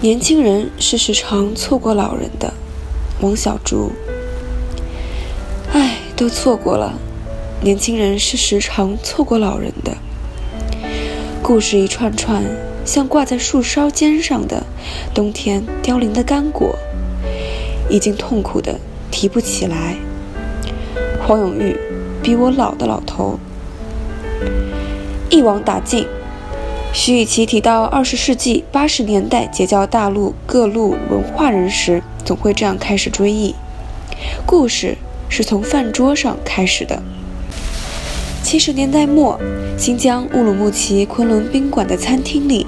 年轻人是时常错过老人的，王小竹。唉，都错过了。年轻人是时常错过老人的。故事一串串，像挂在树梢尖上的冬天凋零的干果，已经痛苦的提不起来。黄永玉，比我老的老头，一网打尽。徐以奇提到二十世纪八十年代结交大陆各路文化人时，总会这样开始追忆。故事是从饭桌上开始的。七十年代末，新疆乌鲁木齐昆仑宾馆的餐厅里，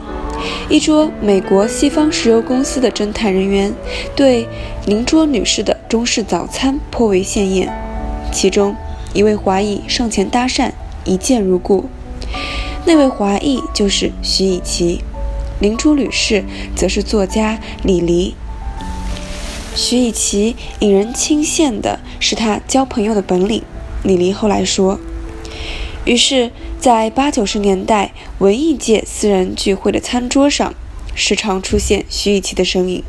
一桌美国西方石油公司的侦探人员对邻桌女士的中式早餐颇为羡艳。其中一位华裔上前搭讪，一见如故。那位华裔就是徐以琦，林珠女士则是作家李黎。徐以琦引人倾羡的是他交朋友的本领。李黎后来说，于是，在八九十年代文艺界私人聚会的餐桌上，时常出现徐以琦的身影。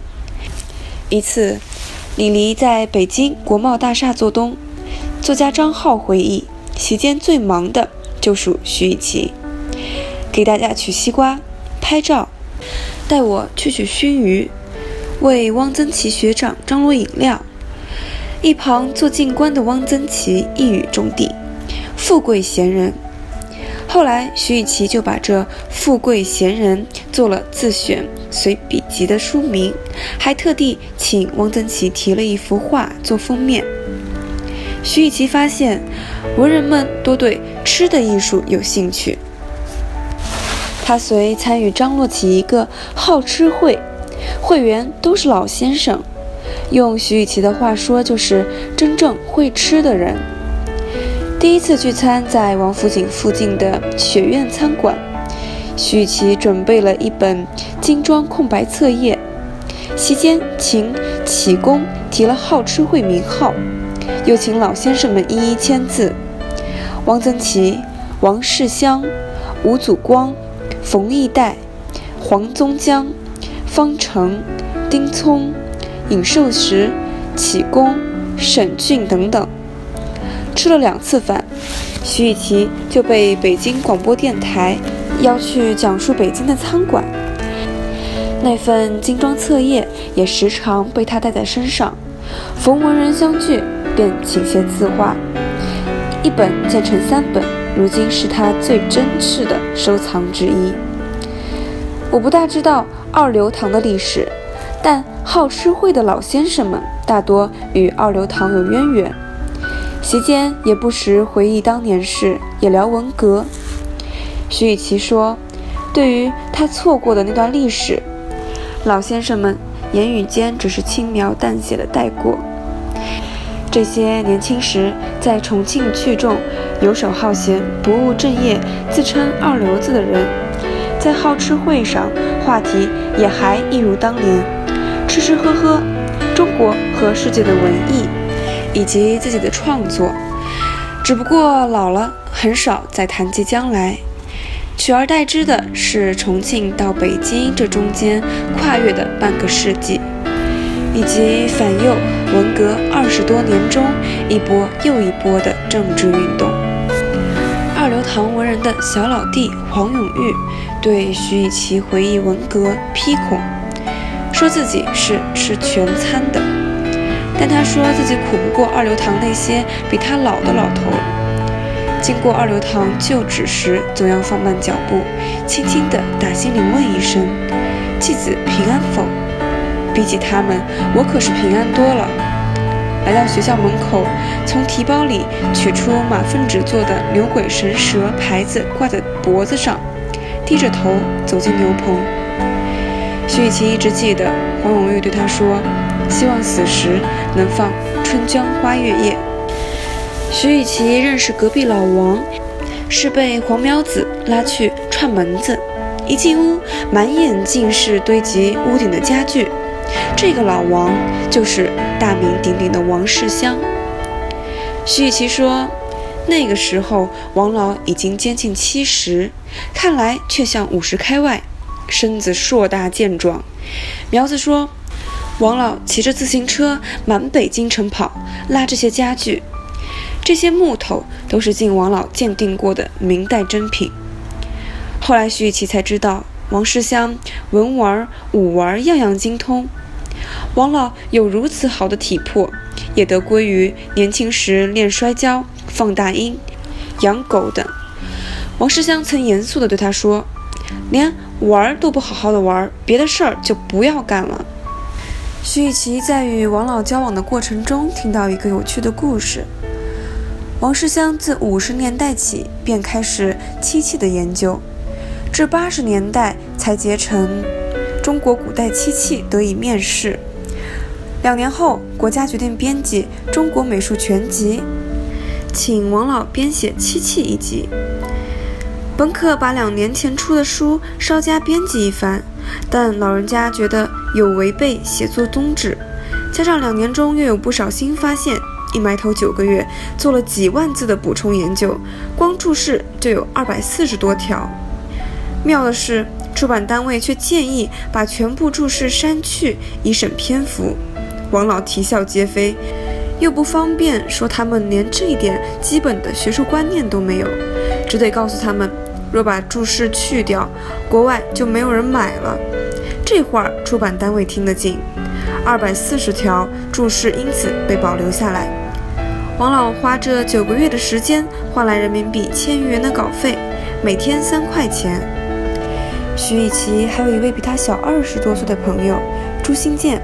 一次，李黎在北京国贸大厦做东，作家张浩回忆，席间最忙的就属徐以琦。给大家取西瓜、拍照，带我去取熏鱼，为汪曾祺学长张罗饮料。一旁做进官的汪曾祺一语中的：“富贵闲人。”后来徐以琦就把这“富贵闲人”做了自选随笔集的书名，还特地请汪曾祺题了一幅画做封面。徐以奇发现，文人们多对吃的艺术有兴趣。他随参与张罗起一个好吃会，会员都是老先生，用徐雨奇的话说，就是真正会吃的人。第一次聚餐在王府井附近的雪苑餐馆，徐以奇准备了一本精装空白册页，席间请启功提了好吃会名号，又请老先生们一一签字。汪曾祺、王世襄、吴祖光。冯翊代、黄宗江、方成、丁聪、尹寿石、启功、沈俊等等，吃了两次饭，徐以奇就被北京广播电台邀去讲述北京的餐馆。那份精装册页也时常被他带在身上，逢文人相聚便请些字画，一本建成三本。如今是他最珍视的收藏之一。我不大知道二流堂的历史，但好吃会的老先生们大多与二流堂有渊源，席间也不时回忆当年事，也聊文革。徐雨奇说：“对于他错过的那段历史，老先生们言语间只是轻描淡写的带过。”这些年轻时在重庆聚众、游手好闲、不务正业、自称二流子的人，在好吃会上，话题也还一如当年，吃吃喝喝，中国和世界的文艺，以及自己的创作。只不过老了，很少再谈及将来，取而代之的是重庆到北京这中间跨越的半个世纪。以及反右、文革二十多年中一波又一波的政治运动。二流堂文人的小老弟黄永玉对徐以奇回忆文革批孔，说自己是吃全餐的，但他说自己苦不过二流堂那些比他老的老头。经过二流堂旧址时，总要放慢脚步，轻轻地打心里问一声：“继子平安否？”比起他们，我可是平安多了。来到学校门口，从提包里取出马粪纸做的牛鬼神蛇牌子，挂在脖子上，低着头走进牛棚。徐雨琪一直记得黄永玉对他说：“希望死时能放《春江花月夜》。”徐雨琪认识隔壁老王，是被黄苗子拉去串门子。一进屋，满眼尽是堆积屋顶的家具。这个老王就是大名鼎鼎的王世襄。徐雨琪说，那个时候王老已经接近七十，看来却像五十开外，身子硕大健壮。苗子说，王老骑着自行车满北京城跑，拉这些家具，这些木头都是经王老鉴定过的明代珍品。后来徐雨琪才知道，王世襄文玩武玩样样精通。王老有如此好的体魄，也得归于年轻时练摔跤、放大音、养狗等。王世襄曾严肃地对他说：“连玩都不好好的玩，别的事儿就不要干了。”徐雨琪在与王老交往的过程中，听到一个有趣的故事：王世襄自五十年代起便开始漆器的研究。至八十年代才结成《中国古代漆器》得以面世。两年后，国家决定编辑《中国美术全集》，请王老编写漆器一集。本可把两年前出的书稍加编辑一番，但老人家觉得有违背写作宗旨，加上两年中又有不少新发现，一埋头九个月做了几万字的补充研究，光注释就有二百四十多条。妙的是，出版单位却建议把全部注释删去，以省篇幅。王老啼笑皆非，又不方便说他们连这一点基本的学术观念都没有，只得告诉他们，若把注释去掉，国外就没有人买了。这话出版单位听得进，二百四十条注释因此被保留下来。王老花这九个月的时间，换来人民币千余元的稿费，每天三块钱。徐以琪还有一位比他小二十多岁的朋友朱新建，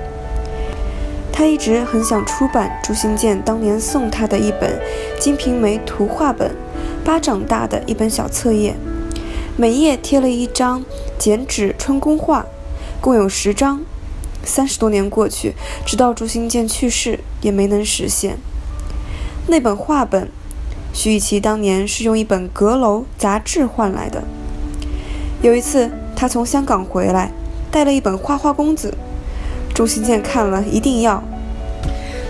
他一直很想出版朱新建当年送他的一本《金瓶梅图画本》，巴掌大的一本小册页，每页贴了一张剪纸春宫画，共有十张。三十多年过去，直到朱新建去世，也没能实现。那本画本，徐以琪当年是用一本阁楼杂志换来的。有一次。他从香港回来，带了一本《花花公子》，朱新建看了一定要。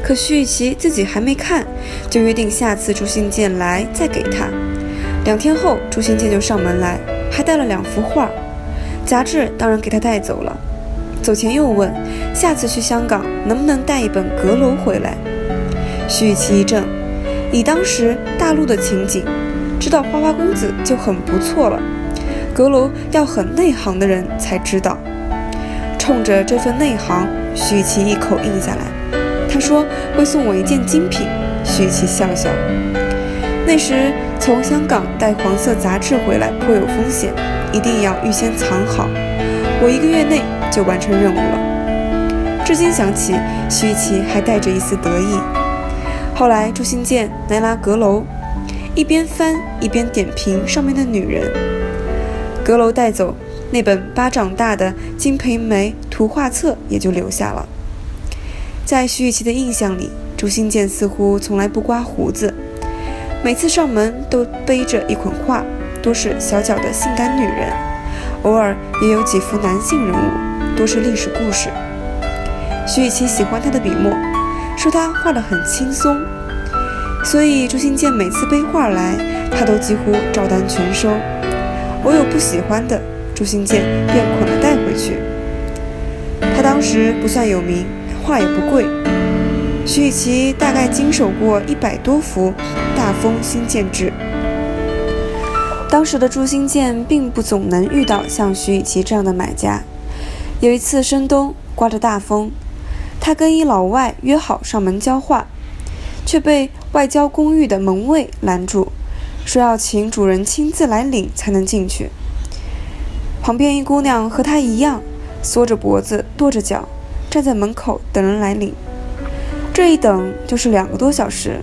可徐雨琪自己还没看，就约定下次朱新建来再给他。两天后，朱新建就上门来，还带了两幅画，杂志当然给他带走了。走前又问，下次去香港能不能带一本《阁楼》回来？徐雨琪一怔，以当时大陆的情景，知道《花花公子》就很不错了。阁楼要很内行的人才知道，冲着这份内行，徐琪一口应下来。他说会送我一件精品。徐琪笑笑。那时从香港带黄色杂志回来颇有风险，一定要预先藏好。我一个月内就完成任务了。至今想起，徐琪还带着一丝得意。后来朱新建来拉阁楼，一边翻一边点评上面的女人。阁楼带走那本巴掌大的《金瓶梅图画册》，也就留下了。在徐雨琪的印象里，朱新建似乎从来不刮胡子，每次上门都背着一捆画，多是小脚的性感女人，偶尔也有几幅男性人物，多是历史故事。徐雨琪喜欢他的笔墨，说他画得很轻松，所以朱新建每次背画来，他都几乎照单全收。我有不喜欢的，朱新建便捆了带回去。他当时不算有名，画也不贵。徐雨琪大概经手过一百多幅大风新建制。当时的朱新建并不总能遇到像徐雨琪这样的买家。有一次深冬，刮着大风，他跟一老外约好上门交画，却被外交公寓的门卫拦住。说要请主人亲自来领才能进去。旁边一姑娘和他一样，缩着脖子，跺着脚，站在门口等人来领。这一等就是两个多小时。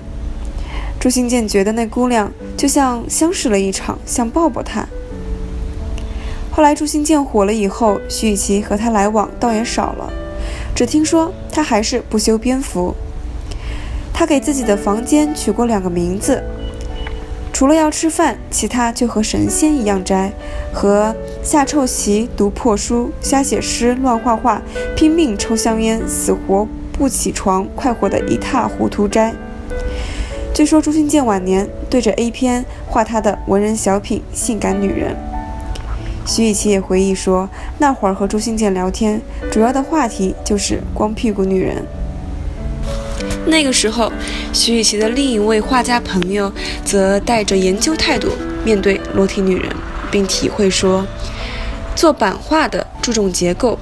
朱新建觉得那姑娘就像相识了一场，想抱抱她。后来朱新建火了以后，徐雨琪和他来往倒也少了，只听说他还是不修边幅。他给自己的房间取过两个名字，除了要吃饭，其他就和神仙一样斋，和下臭棋、读破书、瞎写诗、乱画画、拼命抽香烟、死活不起床、快活的一塌糊涂斋。据说朱新建晚年对着 A 片画他的文人小品《性感女人》。徐以琪也回忆说，那会儿和朱新建聊天，主要的话题就是光屁股女人。那个时候，徐雨琪的另一位画家朋友则带着研究态度面对裸体女人，并体会说，做版画的注重结构，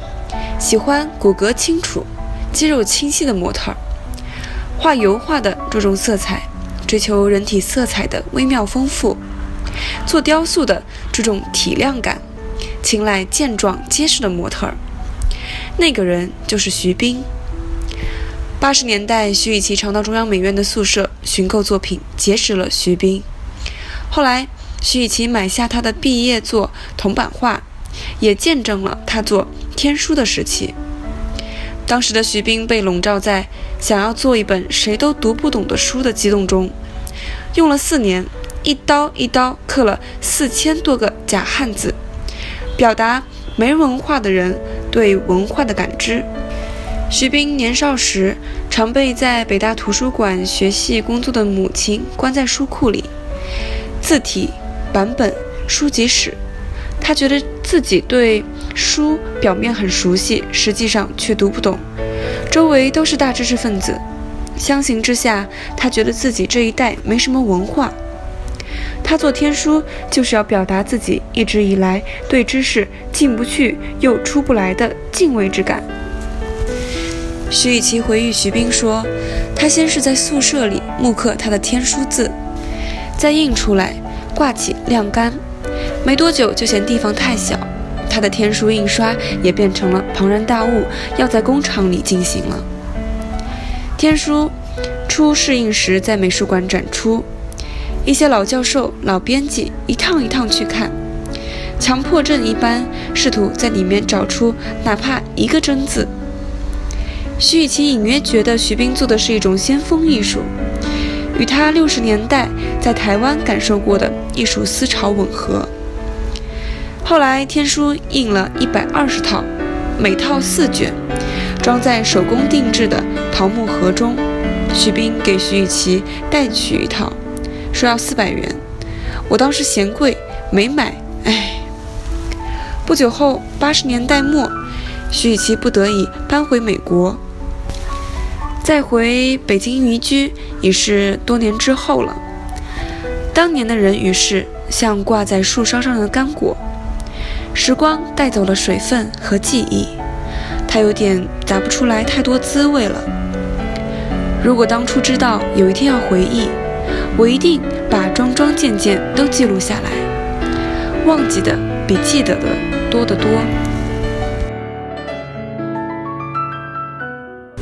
喜欢骨骼清楚、肌肉清晰的模特儿；画油画的注重色彩。追求人体色彩的微妙丰富，做雕塑的注重体量感，青睐健壮结实的模特儿。那个人就是徐冰。八十年代，徐以琪常到中央美院的宿舍寻购作品，结识了徐冰。后来，徐以琪买下他的毕业作铜版画，也见证了他做天书的时期。当时的徐冰被笼罩在想要做一本谁都读不懂的书的激动中。用了四年，一刀一刀刻了四千多个假汉字，表达没文化的人对文化的感知。徐冰年少时常被在北大图书馆学习工作的母亲关在书库里，字体、版本、书籍史，他觉得自己对书表面很熟悉，实际上却读不懂，周围都是大知识分子。相形之下，他觉得自己这一代没什么文化。他做天书就是要表达自己一直以来对知识进不去又出不来的敬畏之感。徐以琪回忆徐冰说，他先是在宿舍里木刻他的天书字，再印出来挂起晾干，没多久就嫌地方太小，他的天书印刷也变成了庞然大物，要在工厂里进行了。天书初试印时在美术馆展出，一些老教授、老编辑一趟一趟去看，强迫症一般试图在里面找出哪怕一个真字。徐雨琪隐约觉得徐冰做的是一种先锋艺术，与他六十年代在台湾感受过的艺术思潮吻合。后来天书印了一百二十套，每套四卷。装在手工定制的桃木盒中，徐冰给徐雨琪代取一套，说要四百元。我当时嫌贵，没买。唉。不久后，八十年代末，徐雨琪不得已搬回美国。再回北京移居，已是多年之后了。当年的人与事，像挂在树梢上的干果，时光带走了水分和记忆。他有点答不出来太多滋味了。如果当初知道有一天要回忆，我一定把桩桩件件都记录下来。忘记的比记得的多得多。